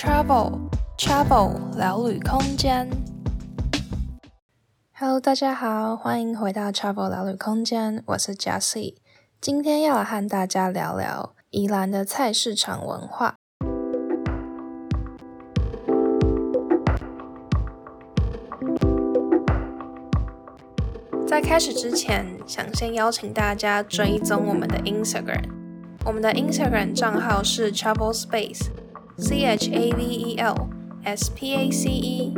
Travel Travel 聊旅空间。Hello，大家好，欢迎回到 Travel 聊旅空间，我是 Jessie。今天要来和大家聊聊宜兰的菜市场文化。在开始之前，想先邀请大家追踪我们的 Instagram。我们的 Instagram 账号是 Travel Space C H A V E L S P A C E，。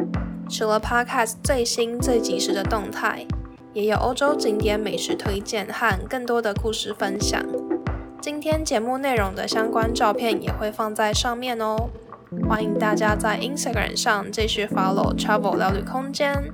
除了 Podcast 最新最及时的动态，也有欧洲景点美食推荐和更多的故事分享。今天节目内容的相关照片也会放在上面哦。欢迎大家在 Instagram 上继续 follow Travel 聊旅空间。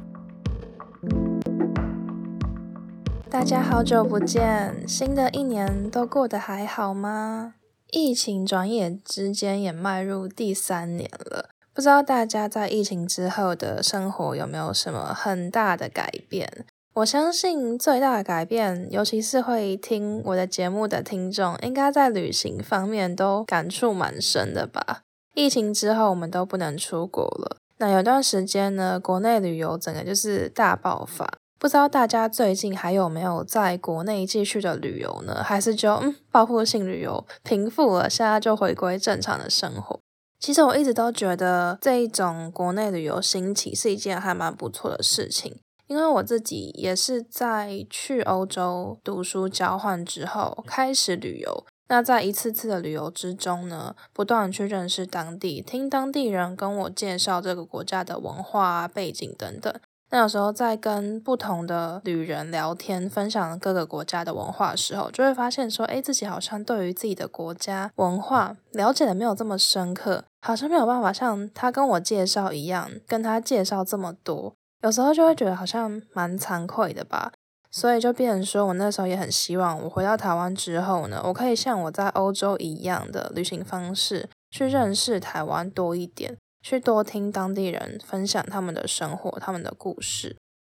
大家好久不见，新的一年都过得还好吗？疫情转眼之间也迈入第三年了，不知道大家在疫情之后的生活有没有什么很大的改变？我相信最大的改变，尤其是会听我的节目的听众，应该在旅行方面都感触蛮深的吧？疫情之后，我们都不能出国了，那有段时间呢，国内旅游整个就是大爆发。不知道大家最近还有没有在国内继续的旅游呢？还是就嗯，报复性旅游平复了，现在就回归正常的生活？其实我一直都觉得这一种国内旅游兴起是一件还蛮不错的事情，因为我自己也是在去欧洲读书交换之后开始旅游。那在一次次的旅游之中呢，不断去认识当地，听当地人跟我介绍这个国家的文化啊、背景等等。那有时候在跟不同的旅人聊天，分享各个国家的文化的时候，就会发现说，哎，自己好像对于自己的国家文化了解的没有这么深刻，好像没有办法像他跟我介绍一样，跟他介绍这么多。有时候就会觉得好像蛮惭愧的吧。所以就变成说，我那时候也很希望，我回到台湾之后呢，我可以像我在欧洲一样的旅行方式，去认识台湾多一点。去多听当地人分享他们的生活、他们的故事。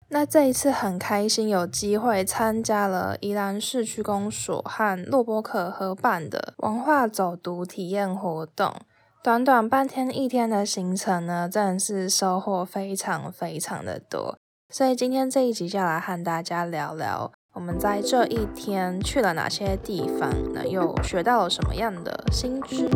那这一次很开心有机会参加了宜兰市区公所和洛波克合办的文化走读体验活动。短短半天一天的行程呢，真的是收获非常非常的多。所以今天这一集就来和大家聊聊，我们在这一天去了哪些地方，那又学到了什么样的新知。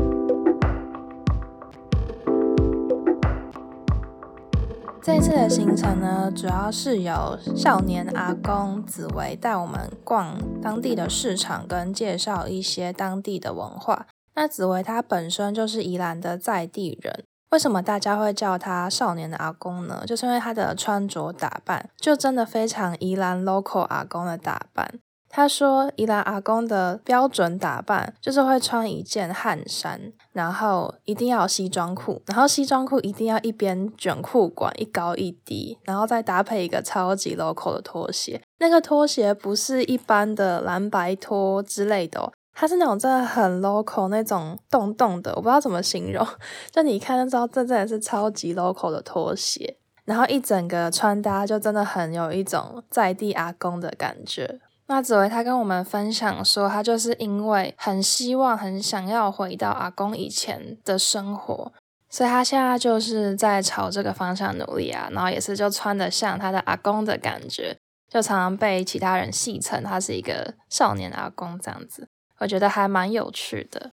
这次的行程呢，主要是由少年阿公紫薇带我们逛当地的市场，跟介绍一些当地的文化。那紫薇他本身就是宜兰的在地人，为什么大家会叫他少年的阿公呢？就是因为他的穿着打扮，就真的非常宜兰 local 阿公的打扮。他说，宜兰阿公的标准打扮就是会穿一件汗衫，然后一定要西装裤，然后西装裤一定要一边卷裤管，一高一低，然后再搭配一个超级 local 的拖鞋。那个拖鞋不是一般的蓝白拖之类的哦，它是那种真的很 local 那种洞洞的，我不知道怎么形容，就你看就知道这真的是超级 local 的拖鞋，然后一整个穿搭就真的很有一种在地阿公的感觉。那紫薇她跟我们分享说，她就是因为很希望、很想要回到阿公以前的生活，所以她现在就是在朝这个方向努力啊。然后也是就穿得像她的阿公的感觉，就常常被其他人戏称他是一个少年阿公这样子。我觉得还蛮有趣的。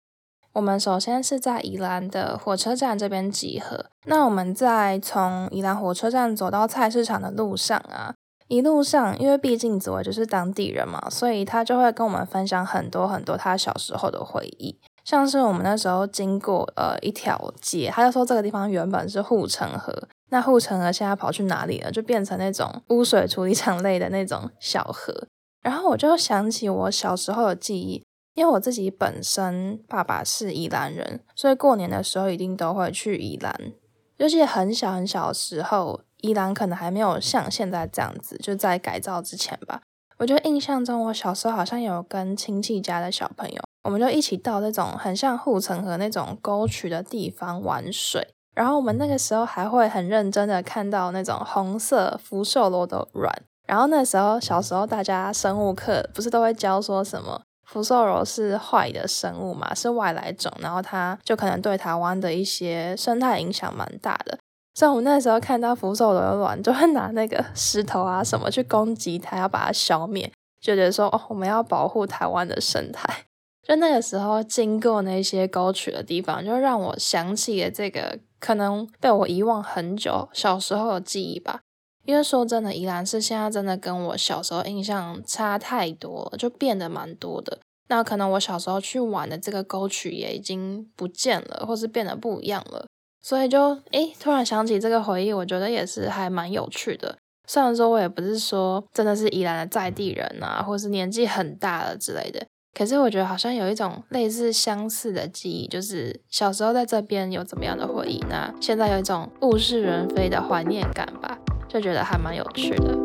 我们首先是在宜兰的火车站这边集合。那我们在从宜兰火车站走到菜市场的路上啊。一路上，因为毕竟子薇就是当地人嘛，所以他就会跟我们分享很多很多他小时候的回忆。像是我们那时候经过呃一条街，他就说这个地方原本是护城河，那护城河现在跑去哪里了？就变成那种污水处理厂类的那种小河。然后我就想起我小时候的记忆，因为我自己本身爸爸是宜兰人，所以过年的时候一定都会去宜兰，尤其很小很小的时候。伊朗可能还没有像现在这样子，就在改造之前吧。我就印象中，我小时候好像有跟亲戚家的小朋友，我们就一起到那种很像护城河那种沟渠的地方玩水。然后我们那个时候还会很认真的看到那种红色福寿螺的卵。然后那时候小时候大家生物课不是都会教说什么福寿螺是坏的生物嘛，是外来种，然后它就可能对台湾的一些生态影响蛮大的。所以我们那时候看到福寿螺卵，就会拿那个石头啊什么去攻击它，要把它消灭，就觉得说哦，我们要保护台湾的生态。就那个时候经过那些沟渠的地方，就让我想起了这个可能被我遗忘很久小时候的记忆吧。因为说真的，宜兰市现在真的跟我小时候印象差太多了，就变得蛮多的。那可能我小时候去玩的这个沟渠也已经不见了，或是变得不一样了。所以就诶，突然想起这个回忆，我觉得也是还蛮有趣的。虽然说我也不是说真的是宜兰的在地人啊，或是年纪很大了之类的，可是我觉得好像有一种类似相似的记忆，就是小时候在这边有怎么样的回忆，那现在有一种物是人非的怀念感吧。就觉得还蛮有趣的。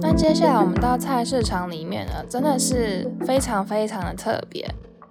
那接下来我们到菜市场里面呢，真的是非常非常的特别。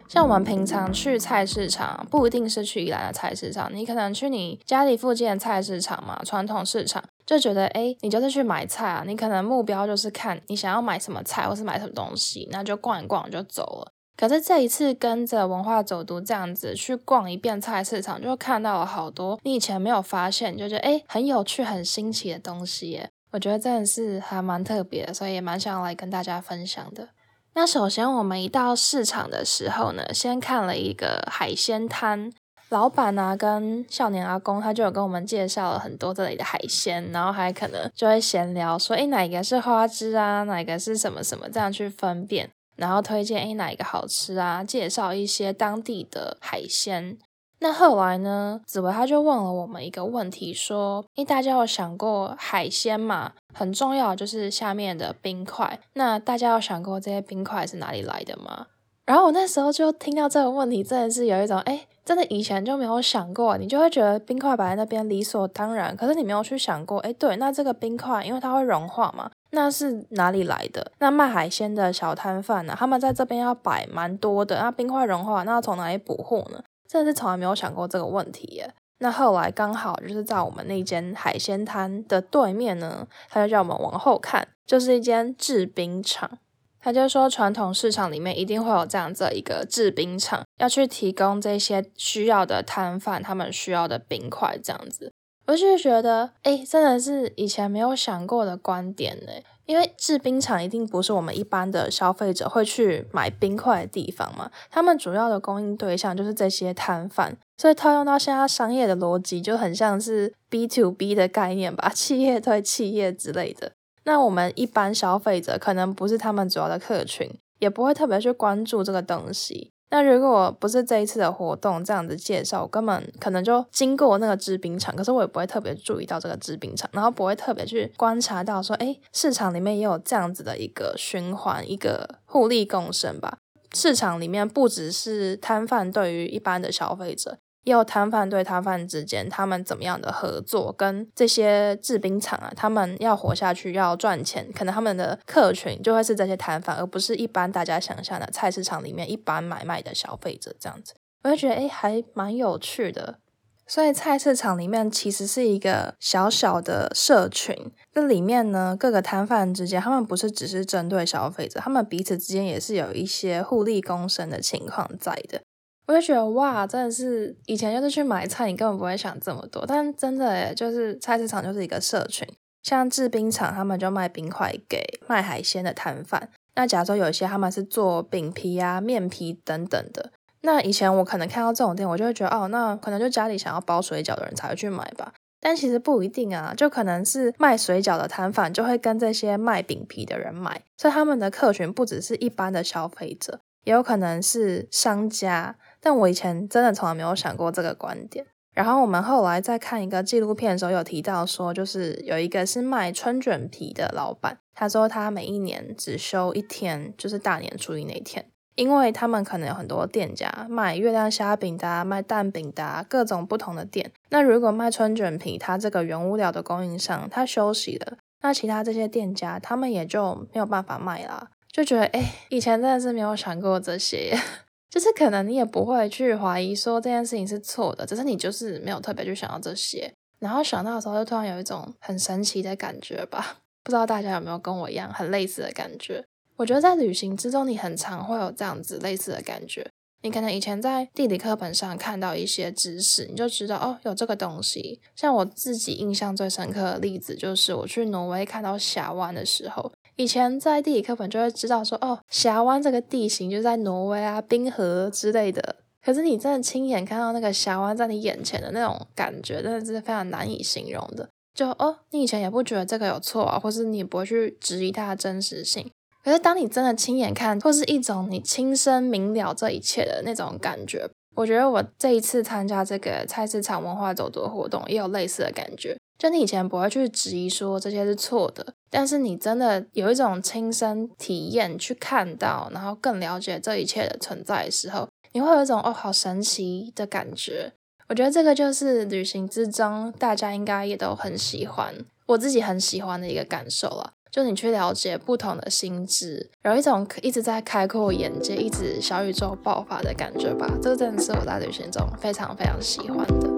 像我们平常去菜市场，不一定是去宜兰的菜市场，你可能去你家里附近的菜市场嘛，传统市场，就觉得哎，你就是去买菜啊，你可能目标就是看你想要买什么菜，或是买什么东西，那就逛一逛就走了。可是这一次跟着文化走读这样子去逛一遍菜市场，就看到了好多你以前没有发现，就觉得诶很有趣、很新奇的东西耶。我觉得真的是还蛮特别，所以也蛮想要来跟大家分享的。那首先我们一到市场的时候呢，先看了一个海鲜摊，老板啊跟少年阿公他就有跟我们介绍了很多这里的海鲜，然后还可能就会闲聊说，哎哪一个是花枝啊，哪一个是什么什么，这样去分辨。然后推荐哎哪一个好吃啊？介绍一些当地的海鲜。那后来呢，紫薇他就问了我们一个问题，说：诶大家有想过海鲜嘛？很重要就是下面的冰块。那大家有想过这些冰块是哪里来的吗？然后我那时候就听到这个问题，真的是有一种诶真的以前就没有想过，你就会觉得冰块摆在那边理所当然。可是你没有去想过，诶对，那这个冰块因为它会融化嘛。那是哪里来的？那卖海鲜的小摊贩呢？他们在这边要摆蛮多的。那冰块融化，那要从哪里补货呢？真的是从来没有想过这个问题耶。那后来刚好就是在我们那间海鲜摊的对面呢，他就叫我们往后看，就是一间制冰厂。他就说传统市场里面一定会有这样子一个制冰厂，要去提供这些需要的摊贩他们需要的冰块这样子。我就觉得，哎，真的是以前没有想过的观点呢。因为制冰厂一定不是我们一般的消费者会去买冰块的地方嘛，他们主要的供应对象就是这些摊贩，所以套用到现在商业的逻辑，就很像是 B to B 的概念吧，企业对企业之类的。那我们一般消费者可能不是他们主要的客群，也不会特别去关注这个东西。那如果不是这一次的活动这样子介绍，我根本可能就经过那个制冰厂，可是我也不会特别注意到这个制冰厂，然后不会特别去观察到说，哎，市场里面也有这样子的一个循环，一个互利共生吧。市场里面不只是摊贩对于一般的消费者。也有摊贩对摊贩之间，他们怎么样的合作，跟这些制冰厂啊，他们要活下去，要赚钱，可能他们的客群就会是这些摊贩，而不是一般大家想象的菜市场里面一般买卖的消费者这样子。我就觉得，哎，还蛮有趣的。所以菜市场里面其实是一个小小的社群，这里面呢，各个摊贩之间，他们不是只是针对消费者，他们彼此之间也是有一些互利共生的情况在的。我就觉得哇，真的是以前就是去买菜，你根本不会想这么多。但真的诶，就是菜市场就是一个社群，像制冰厂，他们就卖冰块给卖海鲜的摊贩。那假如说有一些他们是做饼皮啊、面皮等等的，那以前我可能看到这种店，我就会觉得哦，那可能就家里想要包水饺的人才会去买吧。但其实不一定啊，就可能是卖水饺的摊贩就会跟这些卖饼皮的人买，所以他们的客群不只是一般的消费者，也有可能是商家。但我以前真的从来没有想过这个观点。然后我们后来在看一个纪录片的时候，有提到说，就是有一个是卖春卷皮的老板，他说他每一年只休一天，就是大年初一那天，因为他们可能有很多店家卖月亮虾饼的啊，卖蛋饼的啊，各种不同的店。那如果卖春卷皮，他这个原物料的供应商他休息了，那其他这些店家他们也就没有办法卖啦。就觉得哎，以前真的是没有想过这些。就是可能你也不会去怀疑说这件事情是错的，只是你就是没有特别去想到这些，然后想到的时候就突然有一种很神奇的感觉吧。不知道大家有没有跟我一样很类似的感觉？我觉得在旅行之中，你很常会有这样子类似的感觉。你可能以前在地理课本上看到一些知识，你就知道哦，有这个东西。像我自己印象最深刻的例子，就是我去挪威看到峡湾的时候，以前在地理课本就会知道说，哦，峡湾这个地形就在挪威啊，冰河之类的。可是你真的亲眼看到那个峡湾在你眼前的那种感觉，真的是非常难以形容的。就哦，你以前也不觉得这个有错啊，或是你不会去质疑它的真实性。可是，当你真的亲眼看，或是一种你亲身明了这一切的那种感觉，我觉得我这一次参加这个菜市场文化走读活动，也有类似的感觉。就你以前不会去质疑说这些是错的，但是你真的有一种亲身体验去看到，然后更了解这一切的存在的时候，你会有一种哦，好神奇的感觉。我觉得这个就是旅行之中大家应该也都很喜欢，我自己很喜欢的一个感受了。就你去了解不同的心智，有一种一直在开阔眼界、一直小宇宙爆发的感觉吧。这个真的是我在旅行中非常非常喜欢的。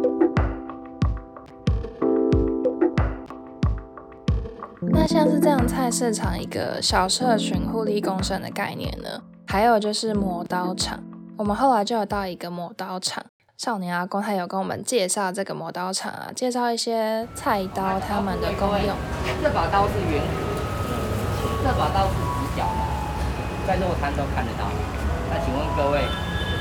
那像是这样菜市场一个小社群互利共生的概念呢？还有就是磨刀厂，我们后来就有到一个磨刀厂，少年阿公他有跟我们介绍这个磨刀厂啊，介绍一些菜刀他们的功用。这把刀是圆。这把刀是直角的，在肉摊都看得到。那请问各位，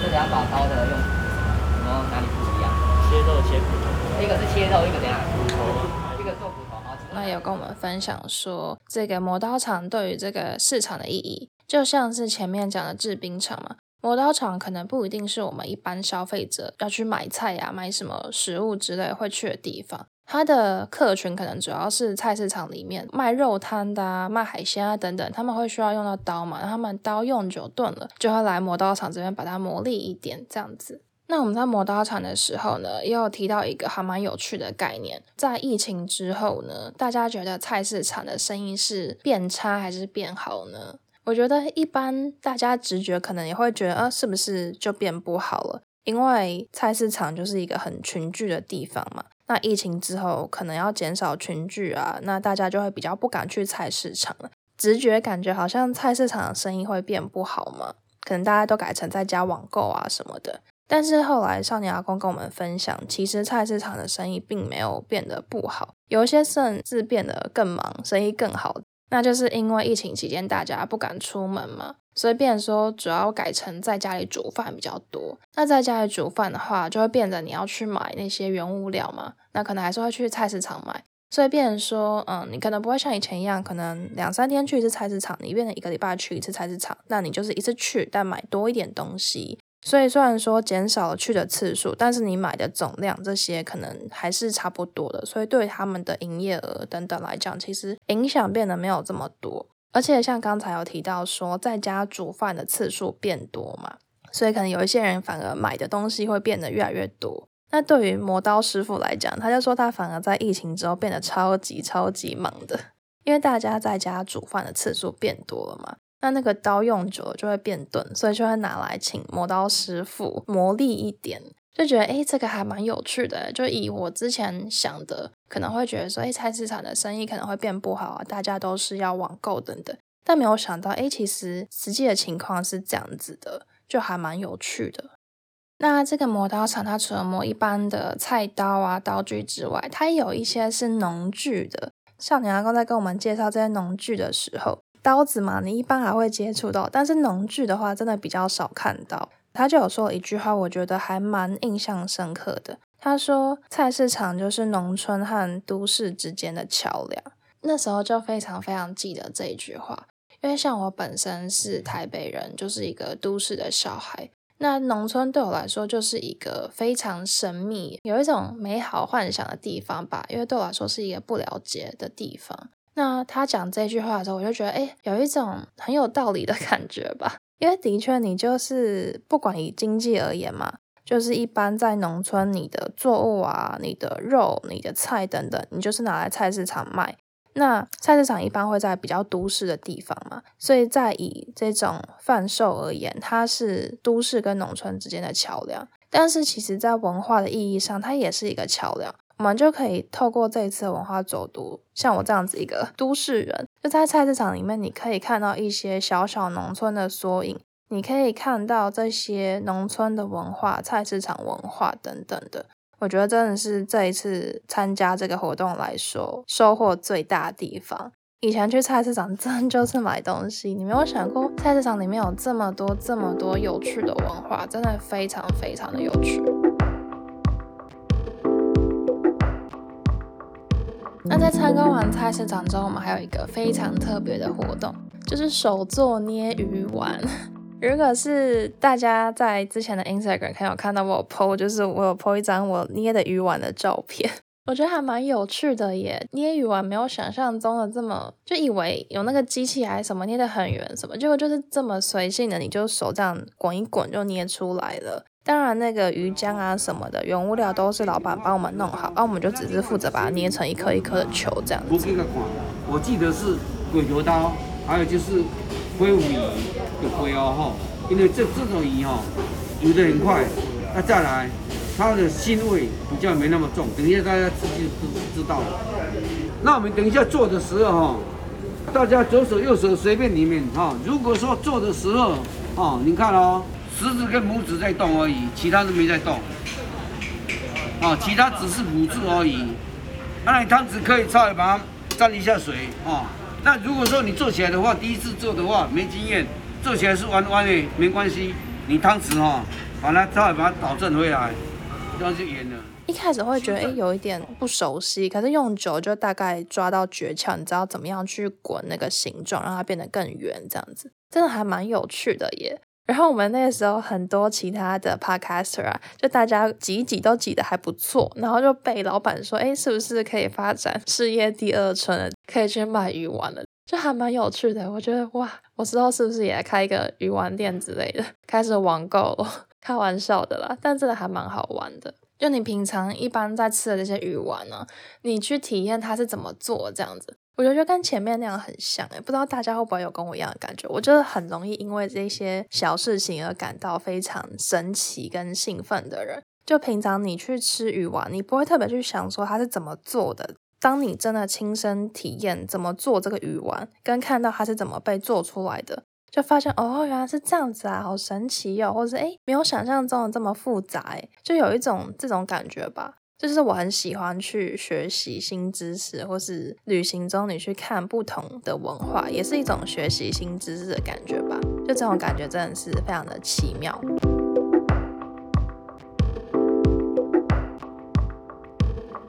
这两把刀的用什么哪里不一样？切肉切骨头，一个是切肉，一个怎样？骨头，一个做骨头。那有跟我们分享说，这个磨刀厂对于这个市场的意义，就像是前面讲的制冰厂嘛。磨刀厂可能不一定是我们一般消费者要去买菜呀、啊、买什么食物之类会去的地方。他的客群可能主要是菜市场里面卖肉摊的啊、卖海鲜啊等等，他们会需要用到刀嘛，他们刀用久钝了，就会来磨刀厂这边把它磨利一点，这样子。那我们在磨刀厂的时候呢，也有提到一个还蛮有趣的概念，在疫情之后呢，大家觉得菜市场的生意是变差还是变好呢？我觉得一般大家直觉可能也会觉得，啊，是不是就变不好了？因为菜市场就是一个很群聚的地方嘛。那疫情之后，可能要减少群聚啊，那大家就会比较不敢去菜市场了。直觉感觉好像菜市场生意会变不好嘛，可能大家都改成在家网购啊什么的。但是后来少年阿公跟我们分享，其实菜市场的生意并没有变得不好，有些甚至变得更忙，生意更好。那就是因为疫情期间大家不敢出门嘛，所以变成说主要改成在家里煮饭比较多。那在家里煮饭的话，就会变得你要去买那些原物料嘛，那可能还是会去菜市场买。所以变成说，嗯，你可能不会像以前一样，可能两三天去一次菜市场，你变成一个礼拜去一次菜市场，那你就是一次去，但买多一点东西。所以虽然说减少了去的次数，但是你买的总量这些可能还是差不多的。所以对他们的营业额等等来讲，其实影响变得没有这么多。而且像刚才有提到说，在家煮饭的次数变多嘛，所以可能有一些人反而买的东西会变得越来越多。那对于磨刀师傅来讲，他就说他反而在疫情之后变得超级超级忙的，因为大家在家煮饭的次数变多了嘛。那那个刀用久了就会变钝，所以就会拿来请磨刀师傅磨利一点，就觉得诶，这个还蛮有趣的。就以我之前想的，可能会觉得说，诶，菜市场的生意可能会变不好啊，大家都是要网购等等。但没有想到，诶，其实实际的情况是这样子的，就还蛮有趣的。那这个磨刀厂，它除了磨一般的菜刀啊、刀具之外，它也有一些是农具的。少年阿公在跟我们介绍这些农具的时候。刀子嘛，你一般还会接触到，但是农具的话，真的比较少看到。他就有说一句话，我觉得还蛮印象深刻的。他说：“菜市场就是农村和都市之间的桥梁。”那时候就非常非常记得这一句话，因为像我本身是台北人，就是一个都市的小孩。那农村对我来说就是一个非常神秘、有一种美好幻想的地方吧，因为对我来说是一个不了解的地方。那他讲这句话的时候，我就觉得，哎，有一种很有道理的感觉吧。因为的确，你就是不管以经济而言嘛，就是一般在农村，你的作物啊、你的肉、你的菜等等，你就是拿来菜市场卖。那菜市场一般会在比较都市的地方嘛，所以在以这种贩售而言，它是都市跟农村之间的桥梁。但是其实在文化的意义上，它也是一个桥梁。我们就可以透过这一次的文化走读，像我这样子一个都市人，在菜市场里面，你可以看到一些小小农村的缩影，你可以看到这些农村的文化、菜市场文化等等的。我觉得真的是这一次参加这个活动来说，收获最大的地方。以前去菜市场 真的就是买东西，你没有想过菜市场里面有这么多、这么多有趣的文化，真的非常非常的有趣。那在参观完菜市场之后，我们还有一个非常特别的活动，就是手作捏鱼丸。如果是大家在之前的 Instagram 看有看到我 po，就是我有 po 一张我捏的鱼丸的照片，我觉得还蛮有趣的耶。捏鱼丸没有想象中的这么，就以为有那个机器还是什么捏得很圆什么，结果就是这么随性的，你就手这样滚一滚就捏出来了。当然那个鱼浆啊什么的原物料都是老板帮我们弄好，而、啊、我们就只是负责把它捏成一颗一颗的球这样子。我记得是鬼头刀，还有就是。恢复鱼的灰哦吼，因为这这种鱼哈游得很快，那再来它的腥味比较没那么重，等一下大家自己知知道了。那我们等一下做的时候哈，大家左手右手随便你们哈。如果说做的时候哦，你看哦，食指跟拇指在动而已，其他都没在动。哦，其他只是辅助而已。那你汤匙可以稍微把它沾一下水哦。那如果说你做起来的话，第一次做的话没经验，做起来是弯弯的，没关系，你汤匙哈，把它稍微把它导正回来，这样就圆了。一开始会觉得哎、有一点不熟悉，可是用久就大概抓到诀窍，你知道怎么样去滚那个形状，让它变得更圆，这样子真的还蛮有趣的耶。然后我们那个时候很多其他的 podcaster 啊，就大家挤一挤都挤得还不错，然后就被老板说，哎，是不是可以发展事业第二春？可以去卖鱼丸了，就还蛮有趣的。我觉得哇，我之后是不是也开一个鱼丸店之类的，开始网购了？开玩笑的啦，但真的还蛮好玩的。就你平常一般在吃的这些鱼丸呢、啊，你去体验它是怎么做这样子。我觉得就跟前面那样很像诶，不知道大家会不会有跟我一样的感觉？我觉得很容易因为这些小事情而感到非常神奇跟兴奋的人。就平常你去吃鱼丸，你不会特别去想说它是怎么做的。当你真的亲身体验怎么做这个鱼丸，跟看到它是怎么被做出来的，就发现哦，原来是这样子啊，好神奇哦，或者诶，没有想象中的这么复杂，就有一种这种感觉吧。就是我很喜欢去学习新知识，或是旅行中你去看不同的文化，也是一种学习新知识的感觉吧。就这种感觉真的是非常的奇妙。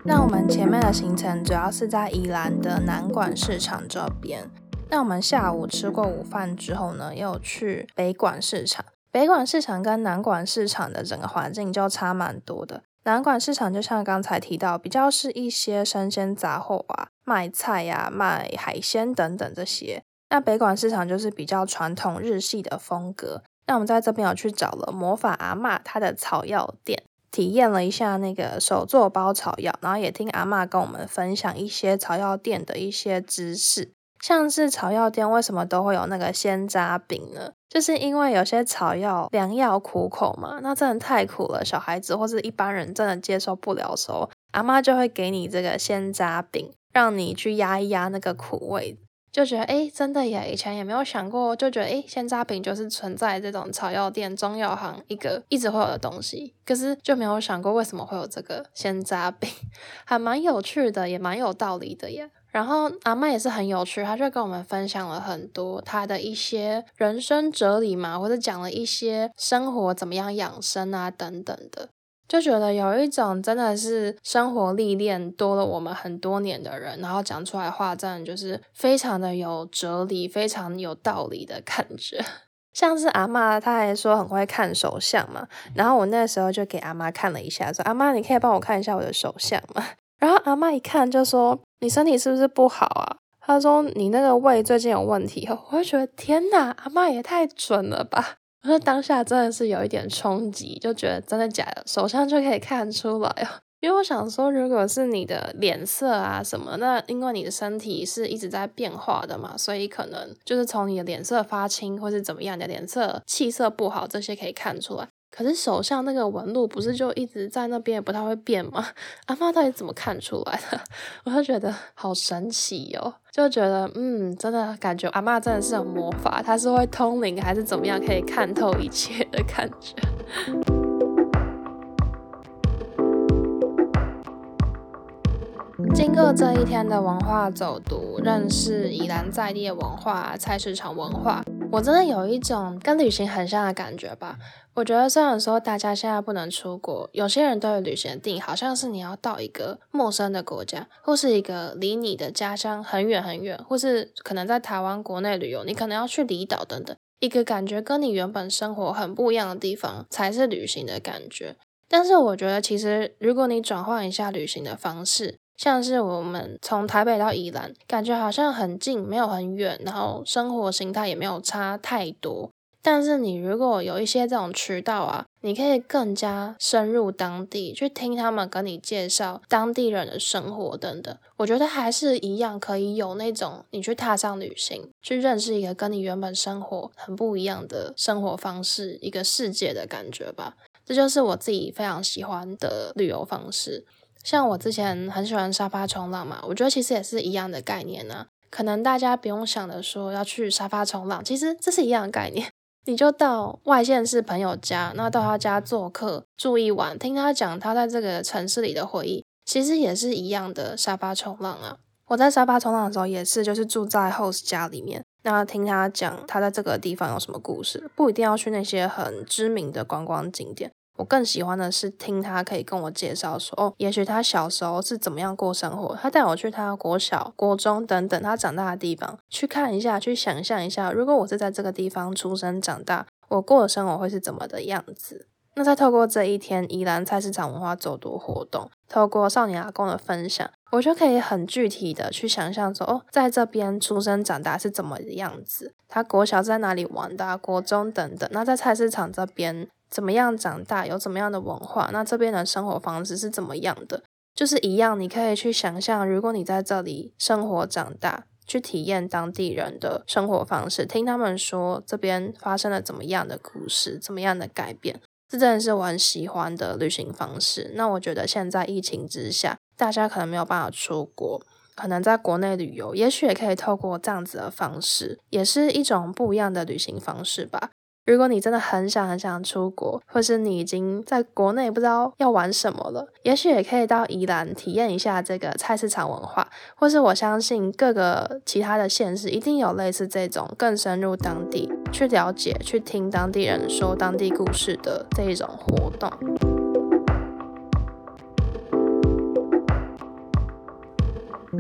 那我们前面的行程主要是在宜兰的南管市场这边。那我们下午吃过午饭之后呢，又去北管市场。北管市场跟南管市场的整个环境就差蛮多的。南管市场就像刚才提到，比较是一些生鲜杂货啊，卖菜呀、啊、卖海鲜等等这些。那北管市场就是比较传统日系的风格。那我们在这边有去找了魔法阿嬷她的草药店，体验了一下那个手作包草药，然后也听阿嬷跟我们分享一些草药店的一些知识。像是草药店为什么都会有那个鲜渣饼呢？就是因为有些草药良药苦口嘛，那真的太苦了，小孩子或是一般人真的接受不了的时候，阿妈就会给你这个鲜渣饼，让你去压一压那个苦味，就觉得诶，真的耶，以前也没有想过，就觉得诶，鲜渣饼就是存在这种草药店、中药行一个一直会有的东西，可是就没有想过为什么会有这个鲜渣饼，还蛮有趣的，也蛮有道理的耶。然后阿嬷也是很有趣，她就跟我们分享了很多她的一些人生哲理嘛，或者讲了一些生活怎么样养生啊等等的，就觉得有一种真的是生活历练多了我们很多年的人，然后讲出来话真的就是非常的有哲理，非常有道理的感觉。像是阿嬷，她还说很会看手相嘛，然后我那时候就给阿妈看了一下，说阿妈，你可以帮我看一下我的手相吗？然后阿妈一看就说：“你身体是不是不好啊？”他说：“你那个胃最近有问题。”我就觉得天哪，阿妈也太准了吧！我说当下真的是有一点冲击，就觉得真的假的，手上就可以看出来啊。因为我想说，如果是你的脸色啊什么，那因为你的身体是一直在变化的嘛，所以可能就是从你的脸色发青或是怎么样，你的脸色气色不好这些可以看出来。可是手上那个纹路不是就一直在那边，也不太会变吗？阿嬷到底怎么看出来的？我就觉得好神奇哦，就觉得嗯，真的感觉阿嬷真的是有魔法，她是会通灵还是怎么样，可以看透一切的感觉。经过这一天的文化走读，认识宜兰在地文化、菜市场文化，我真的有一种跟旅行很像的感觉吧。我觉得虽然说大家现在不能出国，有些人对旅行的定义好像是你要到一个陌生的国家，或是一个离你的家乡很远很远，或是可能在台湾国内旅游，你可能要去离岛等等，一个感觉跟你原本生活很不一样的地方才是旅行的感觉。但是我觉得其实如果你转换一下旅行的方式，像是我们从台北到宜兰，感觉好像很近，没有很远，然后生活形态也没有差太多。但是你如果有一些这种渠道啊，你可以更加深入当地，去听他们跟你介绍当地人的生活等等。我觉得还是一样可以有那种你去踏上旅行，去认识一个跟你原本生活很不一样的生活方式，一个世界的感觉吧。这就是我自己非常喜欢的旅游方式。像我之前很喜欢沙发冲浪嘛，我觉得其实也是一样的概念呢、可能大家不用想着说要去沙发冲浪，其实这是一样的概念。你就到外县市朋友家，那到他家做客住一晚，听他讲他在这个城市里的回忆，其实也是一样的沙发冲浪啊。我在沙发冲浪的时候也是，就是住在 host 家里面，那听他讲他在这个地方有什么故事，不一定要去那些很知名的观光景点。我更喜欢的是听他可以跟我介绍说，哦，也许他小时候是怎么样过生活，他带我去他国小、国中等等他长大的地方去看一下，去想象一下，如果我是在这个地方出生长大，我过的生活会是怎么的样子。那再透过这一天宜兰菜市场文化走读活动，透过少年阿公的分享，我就可以很具体的去想象说，哦，在这边出生长大是怎么的样子，他国小在哪里玩的，国中等等，那在菜市场这边。怎么样长大，有怎么样的文化，那这边的生活方式是怎么样的？就是一样，你可以去想象，如果你在这里生活长大，去体验当地人的生活方式，听他们说这边发生了怎么样的故事，怎么样的改变，这真的是我很喜欢的旅行方式。那我觉得现在疫情之下，大家可能没有办法出国，可能在国内旅游，也许也可以透过这样子的方式，也是一种不一样的旅行方式吧。如果你真的很想很想出国，或是你已经在国内不知道要玩什么了，也许也可以到宜兰体验一下这个菜市场文化，或是我相信各个其他的县市一定有类似这种更深入当地去了解、去听当地人说当地故事的这一种活动。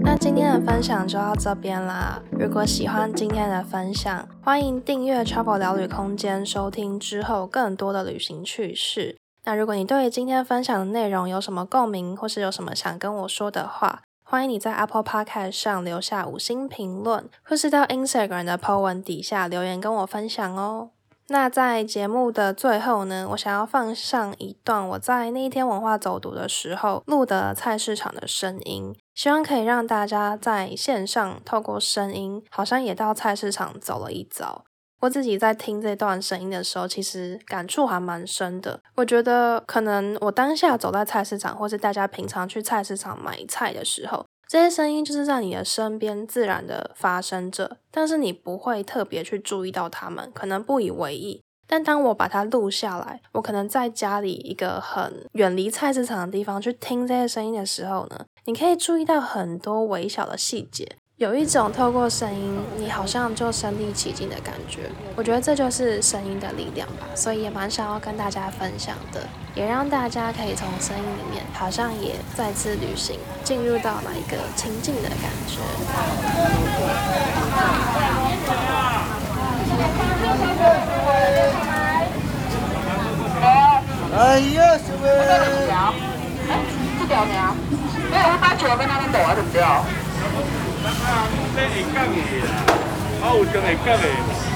那今天的分享就到这边啦。如果喜欢今天的分享，欢迎订阅 Travel 聊旅空间，收听之后更多的旅行趣事。那如果你对于今天分享的内容有什么共鸣，或是有什么想跟我说的话，欢迎你在 Apple Podcast 上留下五星评论，或是到 Instagram 的 po 文底下留言跟我分享哦。那在节目的最后呢，我想要放上一段我在那一天文化走读的时候录的菜市场的声音，希望可以让大家在线上透过声音，好像也到菜市场走了一遭。我自己在听这段声音的时候，其实感触还蛮深的。我觉得可能我当下走在菜市场，或是大家平常去菜市场买菜的时候。这些声音就是在你的身边自然的发生着，但是你不会特别去注意到它们，可能不以为意。但当我把它录下来，我可能在家里一个很远离菜市场的地方去听这些声音的时候呢，你可以注意到很多微小的细节。有一种透过声音，你好像就身临其境的感觉。我觉得这就是声音的力量吧，所以也蛮想要跟大家分享的，也让大家可以从声音里面，好像也再次旅行，进入到哪一个情境的感觉。哎呀，什么？哎，这条苗，没有，他球跟他们走啊，对不对？啊，这会降的啦，啊有种会降的。